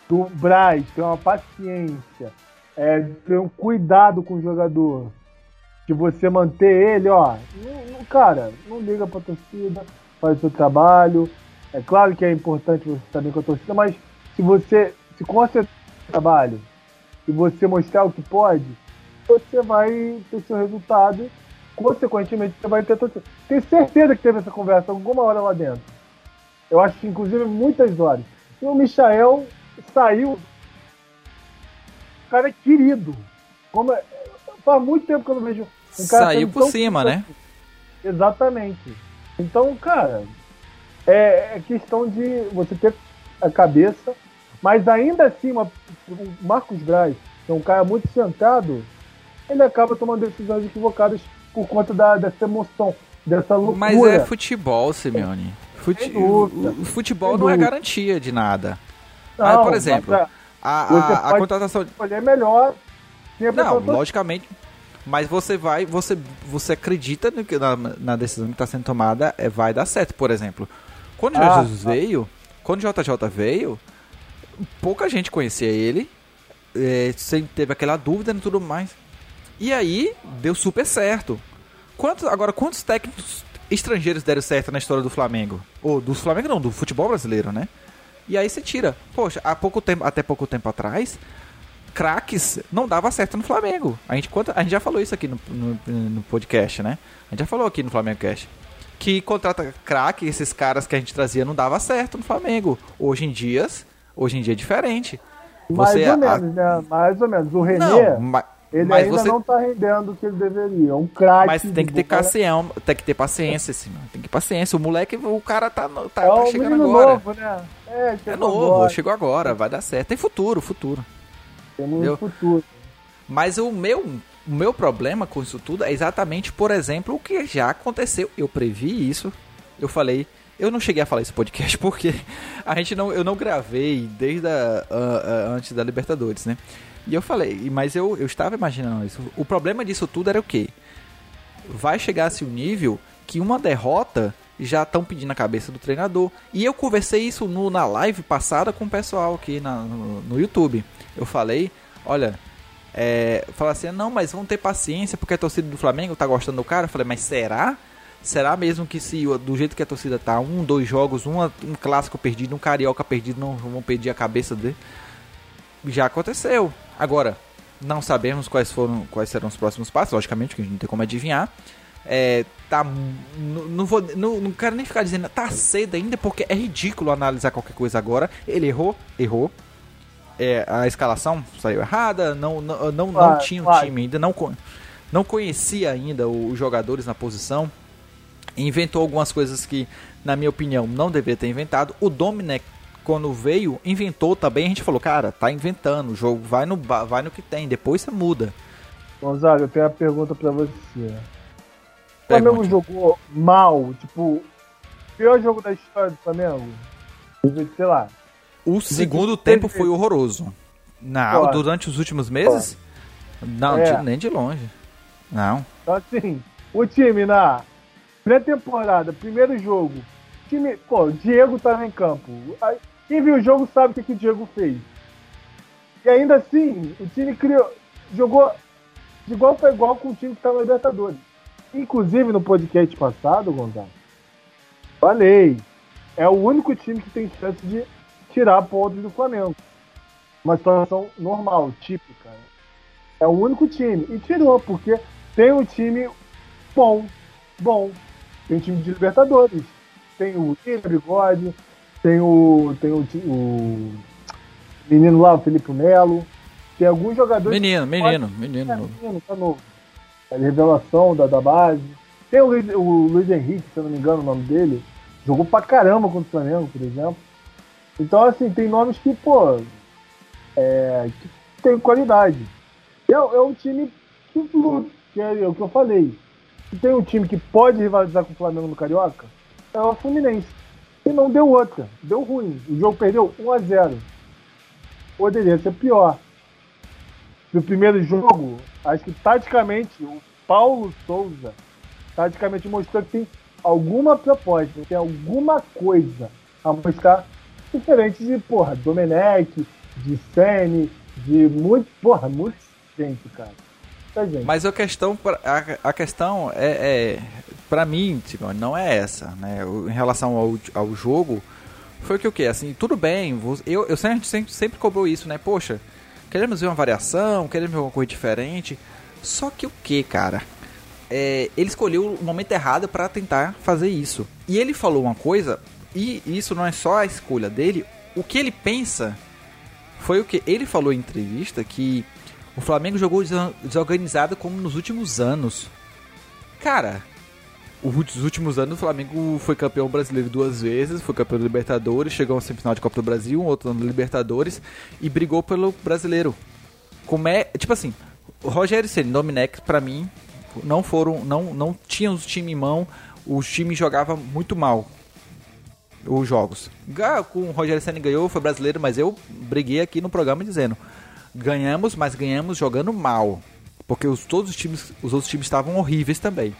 [SPEAKER 3] do Braz ter uma paciência, é, ter um cuidado com o jogador, de você manter ele, ó. Não, não- cara, não liga pra torcida, faz o seu trabalho. É claro que é importante você estar bem com a torcida, mas se você se concentrar no trabalho e você mostrar o que pode, você vai ter seu resultado. Consequentemente, você vai ter torcida. Tenho certeza que teve essa conversa alguma hora lá dentro. Eu acho que, inclusive, muitas horas. E o Michael saiu. Cara querido. Como é- Faz muito tempo que eu não vejo um
[SPEAKER 2] Saiu por cima, né?
[SPEAKER 3] Exatamente. Então, cara, é, é questão de você ter a cabeça, mas ainda assim, uma- o Marcos Braz, que é um cara muito sentado, ele acaba tomando decisões equivocadas por conta da, dessa emoção, dessa loucura.
[SPEAKER 2] Mas é futebol, Simeone. Fute- o, futebol não é garantia de nada.
[SPEAKER 3] Não,
[SPEAKER 2] por exemplo,
[SPEAKER 3] mas,
[SPEAKER 2] A, a, a contratação.
[SPEAKER 3] escolher melhor.
[SPEAKER 2] Não, logicamente. Mas você vai, você, você acredita no que- na, na decisão que está sendo tomada é, vai dar certo, por exemplo. Quando
[SPEAKER 3] Ah,
[SPEAKER 2] Jesus veio, quando JJ veio, pouca gente conhecia ele, é, sempre teve aquela dúvida e tudo mais. E aí, deu super certo. Quantos, agora, quantos técnicos estrangeiros deram certo na história do Flamengo? Ou do Flamengo não, do futebol brasileiro, né? E aí você tira. Poxa, há pouco tempo, até pouco tempo atrás, craques não dava certo no Flamengo. A gente, a gente já falou isso aqui no, no, no podcast, né? A gente já falou aqui no Flamengo Cast. Que contrata craque, esses caras que a gente trazia não dava certo no Flamengo. Hoje em dia, hoje em dia é diferente.
[SPEAKER 3] Você, Mais ou a... menos, né? Mais ou menos. O René, não, mas, ele mas ainda você... não tá rendendo o que ele deveria. É um craque.
[SPEAKER 2] Mas tem que ter paciência, tem que ter paciência, assim, tem que ter paciência. O moleque, o cara tá, tá, é tá chegando agora. Novo, né? É, é novo, agora. chegou agora, vai dar certo. Tem futuro, futuro.
[SPEAKER 3] Temos um futuro.
[SPEAKER 2] Mas o meu, o meu problema com isso tudo é exatamente, por exemplo, o que já aconteceu. Eu previ isso. Eu falei. Eu não cheguei a falar esse podcast porque a gente não, eu não gravei desde a, uh, uh, antes da Libertadores, né? E eu falei, mas eu, eu estava imaginando isso. O problema disso tudo era o quê? Vai chegar-se um nível que uma derrota já estão pedindo a cabeça do treinador. E eu conversei isso no, na live passada com o pessoal aqui na, no, no YouTube. Eu falei, olha, é, falar assim, não, mas vão ter paciência porque a torcida do Flamengo tá gostando do cara. Eu falei, mas será? Será mesmo que se do jeito que a torcida tá, um, dois jogos, um, um clássico perdido, um carioca perdido, não vão pedir a cabeça dele? Já aconteceu. Agora, não sabemos quais foram, quais serão os próximos passos, logicamente, que a gente não tem como adivinhar. É, tá, não, não, vou, não, não quero nem ficar dizendo tá cedo ainda, porque é ridículo analisar qualquer coisa agora. Ele errou, errou. É, a escalação saiu errada, não, não, não, não tinha o um time ainda, não, não conhecia ainda os jogadores na posição. Inventou algumas coisas que, na minha opinião, não deveria ter inventado. O Dominic quando veio, inventou também, a gente falou, cara, tá inventando, o jogo vai no, vai no que tem, depois você muda.
[SPEAKER 3] Gonzaga, eu tenho uma pergunta pra você. O Flamengo jogou mal, tipo, pior jogo da história do Flamengo? Sei lá.
[SPEAKER 2] O segundo tempo foi horroroso. Não, durante os últimos meses? Não, é. nem de longe. Não.
[SPEAKER 3] Então, assim, o time na pré-temporada, primeiro jogo, time. Pô, o Diego tava em campo. Quem viu o jogo sabe o que, que o Diego fez. E ainda assim, o time criou, jogou de igual para igual com o time que estava na Libertadores. Inclusive no podcast passado, Gonzalo, falei, é o único time que tem chance de tirar pontos do Flamengo. Uma situação normal, típica. É o único time. E tirou, porque tem um time bom, bom. Tem um time de Libertadores. Tem o William Bigode, tem o. Tem o, o menino lá, o Felipe Melo. Tem alguns jogadores.
[SPEAKER 2] Menino, menino, menino. É,
[SPEAKER 3] menino, tá novo. É a revelação da, da base. Tem o Luiz, o Luiz Henrique, se eu não me engano o nome dele. Jogou pra caramba contra o Flamengo, por exemplo. Então, assim, tem nomes que, pô. É, que tem qualidade. É, é um time que que é o que eu falei. Se tem um time que pode rivalizar com o Flamengo no Carioca, é o Fluminense. E não deu outra. Deu ruim. O jogo perdeu 1 a 0 Poderia ser pior. No primeiro jogo, acho que taticamente, o Paulo Souza taticamente mostrou que tem alguma proposta, tem alguma coisa a mostrar diferente de, porra, Domenech, de Sene, de muito, porra, muito gente, cara.
[SPEAKER 2] Gente. Mas a questão, a, a questão é, é para mim, tipo, não é essa, né? Em relação ao, ao jogo, foi que o que? Assim, tudo bem, eu, eu sempre, sempre, sempre cobrou isso, né? Poxa, queremos ver uma variação, queremos ver alguma coisa diferente. Só que o que, cara? É, ele escolheu o momento errado para tentar fazer isso. E ele falou uma coisa, e isso não é só a escolha dele, o que ele pensa foi o que ele falou em entrevista que o Flamengo jogou desorganizado como nos últimos anos. Cara, os últimos anos o Flamengo foi campeão brasileiro duas vezes, foi campeão da Libertadores, chegou a semifinal de Copa do Brasil, um outro ano da Libertadores e brigou pelo brasileiro. Como é, tipo assim, o Rogério Ceni, Domenech, para mim, não foram, não, não tinham os time em mão, os times jogavam muito mal os jogos. Com o Rogério Ceni ganhou, foi brasileiro, mas eu briguei aqui no programa dizendo, ganhamos, mas ganhamos jogando mal, porque os todos os times, os outros times estavam horríveis também.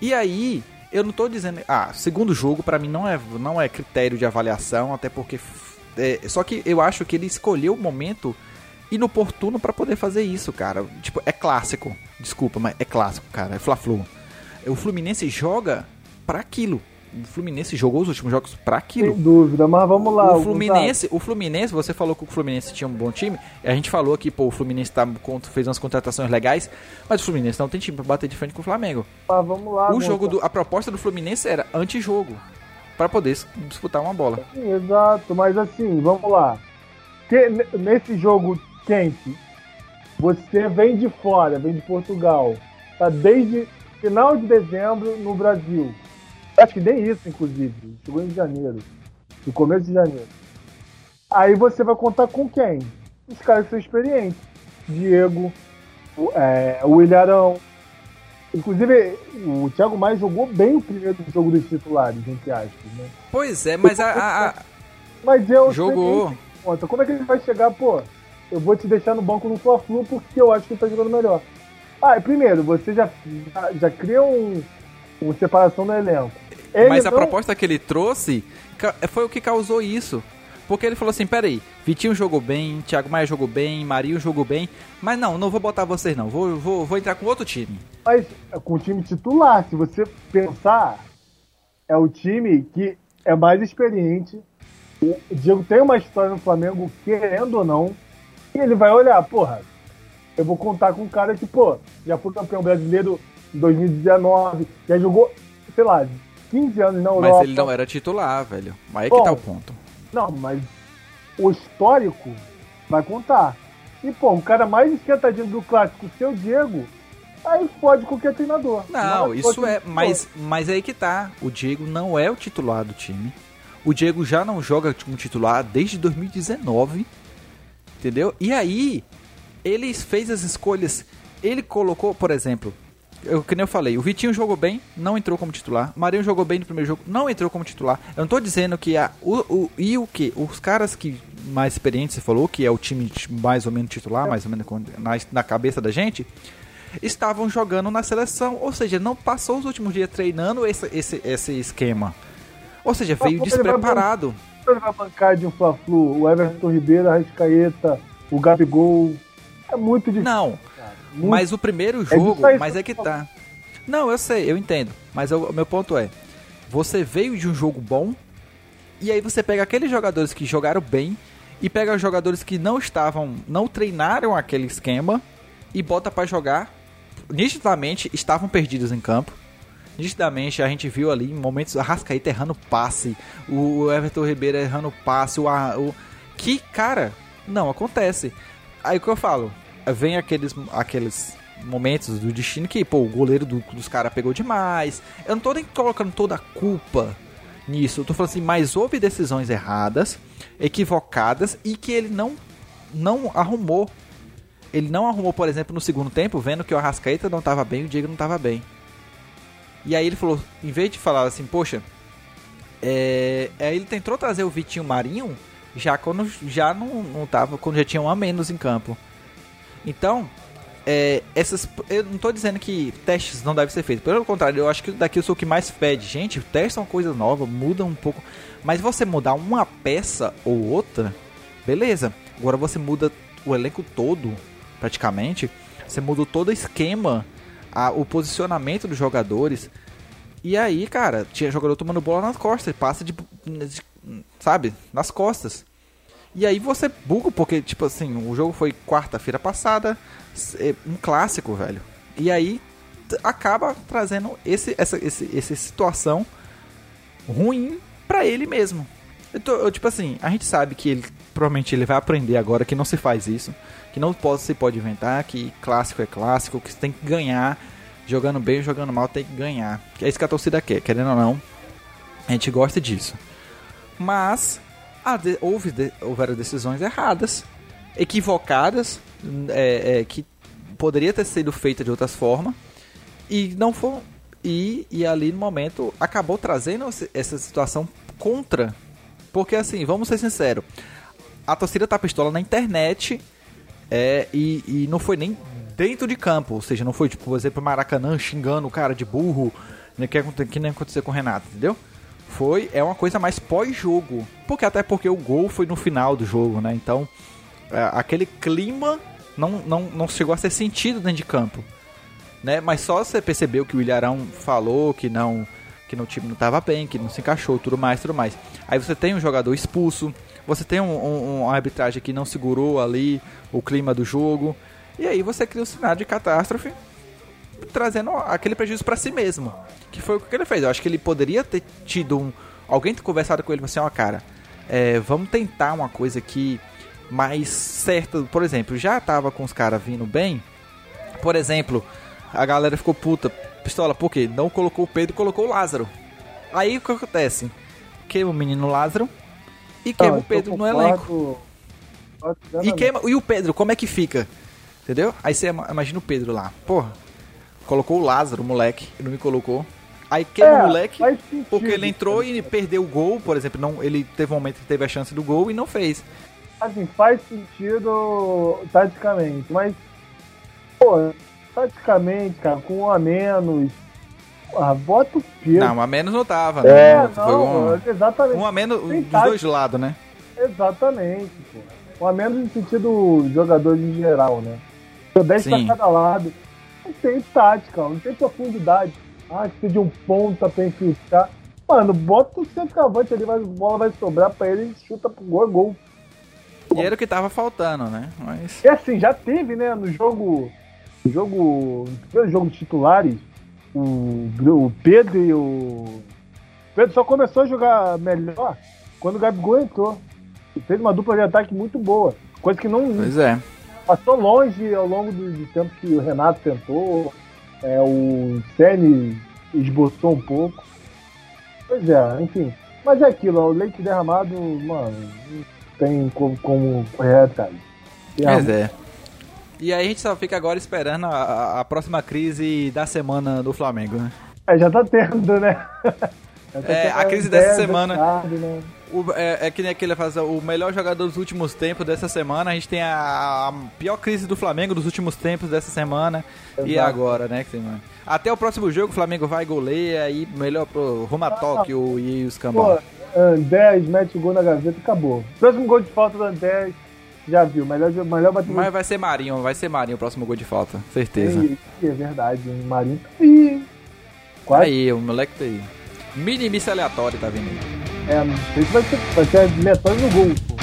[SPEAKER 2] E aí, eu não tô dizendo. Ah, segundo jogo, para mim não é, não é critério de avaliação, até porque. É, só que eu acho que ele escolheu o momento inoportuno para poder fazer isso, cara. Tipo, é clássico. Desculpa, mas é clássico, cara. É Fla-Flu. O Fluminense joga para aquilo. O Fluminense jogou os últimos jogos pra aquilo.
[SPEAKER 3] Sem dúvida, mas vamos lá.
[SPEAKER 2] O Fluminense, o Fluminense, você falou que o Fluminense tinha um bom time. A gente falou que pô, o Fluminense tá, fez umas contratações legais, mas o Fluminense não tem time pra bater de frente com o Flamengo.
[SPEAKER 3] Mas vamos lá.
[SPEAKER 2] O jogo do, a proposta do Fluminense era antijogo para poder disputar uma bola.
[SPEAKER 3] Sim, exato, mas assim, vamos lá. Que, nesse jogo quente, você vem de fora, vem de Portugal, tá desde final de dezembro no Brasil. Acho que nem isso, inclusive. Chegou em janeiro. No começo de janeiro. Aí você vai contar com quem? Os caras que são experientes. Diego, o, é, o Ilharão. Inclusive, o Thiago Maia jogou bem o primeiro jogo dos titulares, entre aspas, né?
[SPEAKER 2] Pois é, mas a. a.
[SPEAKER 3] Mas o
[SPEAKER 2] Jogou.
[SPEAKER 3] Conta. Como é que ele vai chegar, pô? Eu vou te deixar no banco no Fla-Flu porque eu acho que ele tá jogando melhor. Ah, primeiro, você já, já, já cria um, uma separação no elenco.
[SPEAKER 2] Ele Mas a não... proposta que ele trouxe foi o que causou isso. Porque ele falou assim, peraí, Vitinho jogou bem, Thiago Maia jogou bem, Marinho jogou bem, mas não, não vou botar vocês não, vou, vou, vou entrar com outro time.
[SPEAKER 3] Mas é com o time titular, se você pensar, é o time que é mais experiente. O Diego tem uma história no Flamengo, querendo ou não, e ele vai olhar, porra, eu vou contar com um cara que, pô, já foi campeão brasileiro em 2019, já jogou, sei lá, 15 anos na Europa.
[SPEAKER 2] Mas ele não era titular, velho. Mas é Bom, que tá o ponto.
[SPEAKER 3] Não, mas o histórico vai contar. E, pô, o cara mais esquentadinho do clássico, seu Diego, aí pode qualquer treinador.
[SPEAKER 2] Não, não isso é, mas, mas aí que tá. O Diego não é o titular do time. O Diego já não joga como titular desde 2019. Entendeu? E aí, ele fez as escolhas. Ele colocou, por exemplo, eu, que nem eu falei, o Vitinho jogou bem, não entrou como titular. O Marinho jogou bem no primeiro jogo, não entrou como titular. Eu não tô dizendo que a, o, o, e o que? Os caras que mais experientes, você falou, que é o time mais ou menos titular, mais ou menos na, na cabeça da gente, estavam jogando na seleção. Ou seja, não passou os últimos dias treinando esse, esse, esse esquema. Ou seja, veio despreparado.
[SPEAKER 3] Ele vai bancar de um Fla-Flu, o Everton Ribeiro, a Rascaeta, o Gabigol. É muito difícil.
[SPEAKER 2] Não. Mas o primeiro é jogo, é mas é que tá. Não, eu sei, eu entendo. Mas o meu ponto é: você veio de um jogo bom, e aí você pega aqueles jogadores que jogaram bem, e pega os jogadores que não estavam, não treinaram aquele esquema, e bota para jogar. Nitidamente estavam perdidos em campo. Nitidamente a gente viu ali em momentos a Rascaíta errando passe, o Everton Ribeiro errando passe, o, o que cara, não acontece. Aí o que eu falo, vem aqueles, aqueles momentos do destino que, pô, o goleiro do, dos caras pegou demais. Eu não tô nem colocando toda a culpa nisso. Eu tô falando assim, mas houve decisões erradas, equivocadas e que ele não, não arrumou. Ele não arrumou, por exemplo, no segundo tempo, vendo que o Arrascaeta não tava bem, o Diego não tava bem. E aí ele falou, em vez de falar assim, poxa, é... aí ele tentou trazer o Vitinho Marinho já quando já não, não tava, quando já tinha um a menos em campo. Então, é, essas, eu não estou dizendo que testes não devem ser feitos. Pelo contrário, eu acho que daqui eu sou o que mais pede. Gente, testes é uma coisa nova, muda um pouco. Mas você mudar uma peça ou outra, beleza. Agora você muda o elenco todo, praticamente. Você muda todo o esquema, a, o posicionamento dos jogadores. E aí, cara, tinha jogador tomando bola nas costas, passa de, de sabe, nas costas. E aí você buga, porque, tipo assim, o jogo foi quarta-feira passada, é um clássico, velho. E aí acaba trazendo esse, essa, esse, essa situação ruim para ele mesmo. Eu tô, eu, tipo assim, a gente sabe que ele provavelmente ele vai aprender agora que não se faz isso, que não pode, se pode inventar, que clássico é clássico, que você tem que ganhar, jogando bem ou jogando mal tem que ganhar. Que é isso que a torcida quer, querendo ou não. A gente gosta disso. Mas houve de, houveram decisões erradas, equivocadas, é, é, que poderia ter sido feita de outras formas e não foi e, e ali no momento acabou trazendo essa situação contra. Porque assim vamos ser sinceros a torcida tá pistola na internet é, e, e não foi nem dentro de campo ou seja não foi tipo por exemplo Maracanã xingando o cara de burro né, que, que nem aconteceu com o Renato entendeu foi é uma coisa mais pós-jogo. Porque até porque o gol foi no final do jogo, né? Então, é, aquele clima não, não, não chegou a ser sentido dentro de campo. Né? Mas só você percebeu que o Ilharão falou que não que no time não tava bem, que não se encaixou, tudo mais, tudo mais. Aí você tem um jogador expulso, você tem um, um, uma arbitragem que não segurou ali o clima do jogo, e aí você cria um cenário de catástrofe, trazendo aquele prejuízo para si mesmo, que foi o que ele fez. Eu acho que ele poderia ter tido um, alguém ter conversado com ele, assim, ó, oh, cara, é, vamos tentar uma coisa aqui mais certa. Por exemplo, já tava com os caras vindo bem. Por exemplo, a galera ficou puta, pistola, por quê? Não colocou o Pedro, colocou o Lázaro. Aí o que acontece? Queima o menino Lázaro e queima o Pedro no elenco. E, queima, e o Pedro, como é que fica? Entendeu? Aí você imagina o Pedro lá. Porra, colocou o Lázaro, o moleque, e não me colocou. Aí queima é, o moleque, porque ele entrou e perdeu o gol, por exemplo. Não, ele teve um momento que teve a chance do gol e não fez.
[SPEAKER 3] Assim, faz sentido taticamente, mas, pô, taticamente, cara, com um a menos, ah, bota o Pedro.
[SPEAKER 2] Não, um a menos não tava,
[SPEAKER 3] né? É, Foi não,
[SPEAKER 2] um, exatamente. Um a menos Sem dos tática. dois lados, né?
[SPEAKER 3] Exatamente, pô. Um a menos no sentido jogadores em geral, né? 10 pra cada lado. Não tem tática, não tem profundidade. Ah, precisa de um ponta pra infiltrar. Mano, bota o centroavante ali, a bola vai sobrar pra ele e chuta pro gol, gol.
[SPEAKER 2] E era o que tava faltando, né? Mas...
[SPEAKER 3] E assim, já teve, né, no jogo. No jogo. No primeiro jogo de titulares, o, o Pedro e o. o Pedro só começou a jogar melhor quando o Gabigol entrou. E fez uma dupla de ataque muito boa. Coisa que não.
[SPEAKER 2] Pois é.
[SPEAKER 3] Passou longe ao longo do, tempo que o Renato tentou. É, o Sene esboçou um pouco. Pois é, enfim. Mas é aquilo, o leite derramado, mano, não tem como, como correr atrás.
[SPEAKER 2] Pois é. E aí a gente só fica agora esperando a, a próxima crise da semana do Flamengo, né?
[SPEAKER 3] É, já tá tendo, né?
[SPEAKER 2] Tá é, a crise dessa semana. Tarde, né? O, é, é, que nem aquele faz o melhor jogador dos últimos tempos dessa semana. A gente tem a, a pior crise do Flamengo dos últimos tempos dessa semana. Exato. E agora, né? Que semana. Até o próximo jogo, o Flamengo vai goleia e melhor pro Roma ah, Tóquio e os cambal.
[SPEAKER 3] Andrés mete o gol na gaveta e acabou. Próximo gol de falta do Andrés, já viu. Melhor, melhor
[SPEAKER 2] Mas vai ser Marinho, vai ser Marinho o próximo gol de falta, certeza.
[SPEAKER 3] É, é verdade, Marinho tá aí.
[SPEAKER 2] Quase. Aí, o moleque tá aí. Mini miss aleatório tá vindo aí.
[SPEAKER 3] É, se vai ser, vai ser aleatório no gol.